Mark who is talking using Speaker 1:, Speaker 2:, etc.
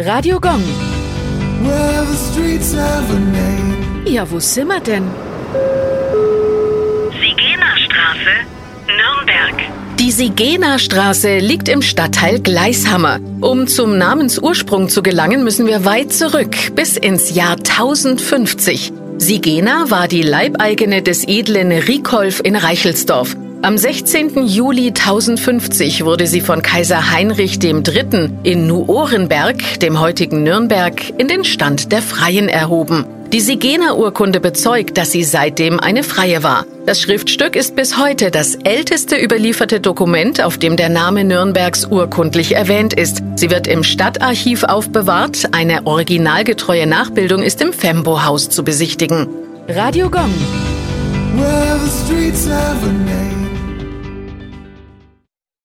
Speaker 1: Radio Gong.
Speaker 2: Well, the streets have a name.
Speaker 1: Ja, wo sind wir denn?
Speaker 3: Sigenerstraße, Nürnberg.
Speaker 1: Die Sigenerstraße liegt im Stadtteil Gleishammer. Um zum Namensursprung zu gelangen, müssen wir weit zurück, bis ins Jahr 1050. Sigena war die Leibeigene des edlen Rikolf in Reichelsdorf. Am 16. Juli 1050 wurde sie von Kaiser Heinrich III. in Nuorenberg, dem heutigen Nürnberg, in den Stand der Freien erhoben. Die Sigener-Urkunde bezeugt, dass sie seitdem eine Freie war. Das Schriftstück ist bis heute das älteste überlieferte Dokument, auf dem der Name Nürnbergs urkundlich erwähnt ist. Sie wird im Stadtarchiv aufbewahrt. Eine originalgetreue Nachbildung ist im Fembo-Haus zu besichtigen. Radio Gong.
Speaker 2: Well,